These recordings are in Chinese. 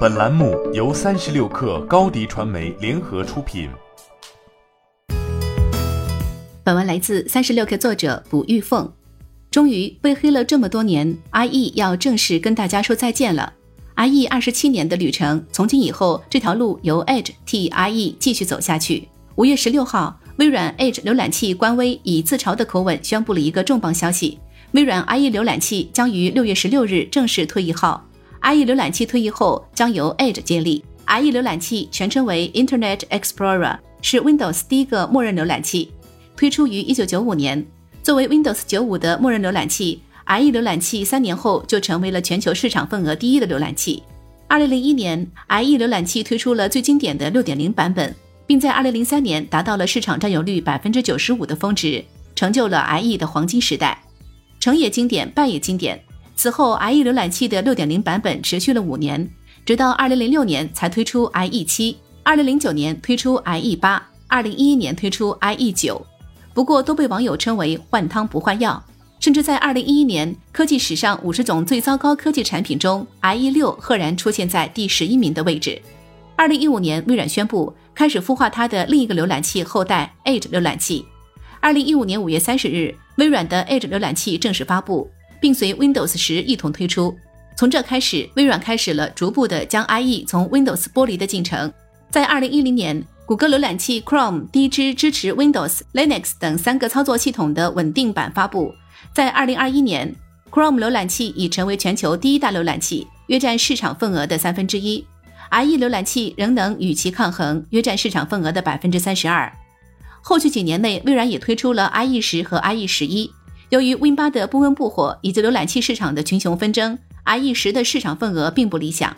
本栏目由三十六氪高低传媒联合出品。本文来自三十六氪作者卜玉凤。终于被黑了这么多年，IE 要正式跟大家说再见了。IE 二十七年的旅程，从今以后这条路由 Edge 替 IE 继续走下去。五月十六号，微软 Edge 浏览器官微以自嘲的口吻宣布了一个重磅消息：微软 IE 浏览器将于六月十六日正式退役号。IE 浏览器退役后将由 Edge 接力。IE 浏览器全称为 Internet Explorer，是 Windows 第一个默认浏览器，推出于一九九五年。作为 Windows 九五的默认浏览器，IE 浏览器三年后就成为了全球市场份额第一的浏览器。二零零一年，IE 浏览器推出了最经典的六点零版本，并在二零零三年达到了市场占有率百分之九十五的峰值，成就了 IE 的黄金时代。成也经典，败也经典。此后，IE 浏览器的6.0版本持续了五年，直到2006年才推出 IE 七，2009年推出 IE 八，2011年推出 IE 九。不过都被网友称为换汤不换药，甚至在2011年科技史上五十种最糟糕科技产品中，IE 六赫然出现在第十一名的位置。2015年，微软宣布开始孵化它的另一个浏览器后代 Edge 浏览器。2015年5月30日，微软的 Edge 浏览器正式发布。并随 Windows 十一同推出。从这开始，微软开始了逐步的将 IE 从 Windows 剥离的进程。在2010年，谷歌浏览器 Chrome 第支支持 Windows、Linux 等三个操作系统的稳定版发布。在2021年，Chrome 浏览器已成为全球第一大浏览器，约占市场份额的三分之一。IE 浏览器仍能与其抗衡，约占市场份额的百分之三十二。后续几年内，微软也推出了 IE 十和 IE 十一。由于 Win 八的不温不火，以及浏览器市场的群雄纷争，IE 十的市场份额并不理想。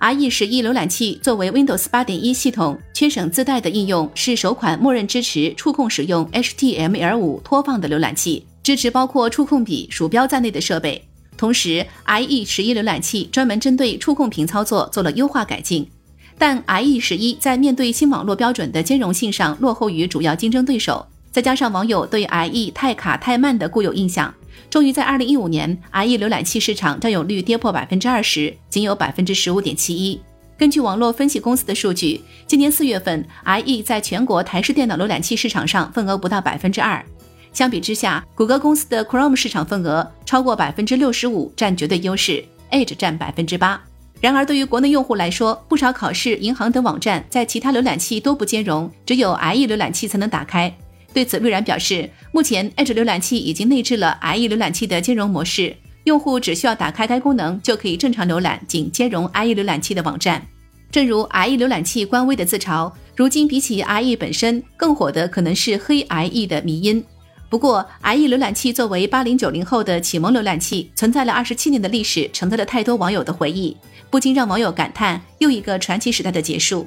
IE 十一浏览器作为 Windows 八点一系统缺省自带的应用，是首款默认支持触控使用 HTML 五拖放的浏览器，支持包括触控笔、鼠标在内的设备。同时，IE 十一浏览器专门针对触控屏操作做了优化改进，但 IE 十一在面对新网络标准的兼容性上落后于主要竞争对手。再加上网友对 IE 太卡太慢的固有印象，终于在二零一五年，IE 浏览器市场占有率跌破百分之二十，仅有百分之十五点七一。根据网络分析公司的数据，今年四月份，IE 在全国台式电脑浏览器市场上份额不到百分之二。相比之下，谷歌公司的 Chrome 市场份额超过百分之六十五，占绝对优势，Edge 占百分之八。然而，对于国内用户来说，不少考试、银行等网站在其他浏览器都不兼容，只有 IE 浏览器才能打开。对此，微软表示，目前 Edge 浏览器已经内置了 IE 浏览器的兼容模式，用户只需要打开该功能，就可以正常浏览仅兼容 IE 浏览器的网站。正如 IE 浏览器官微的自嘲，如今比起 IE 本身，更火的可能是黑 IE 的迷因。不过，IE 浏览器作为八零九零后的启蒙浏览器，存在了二十七年的历史，承载了太多网友的回忆，不禁让网友感叹，又一个传奇时代的结束。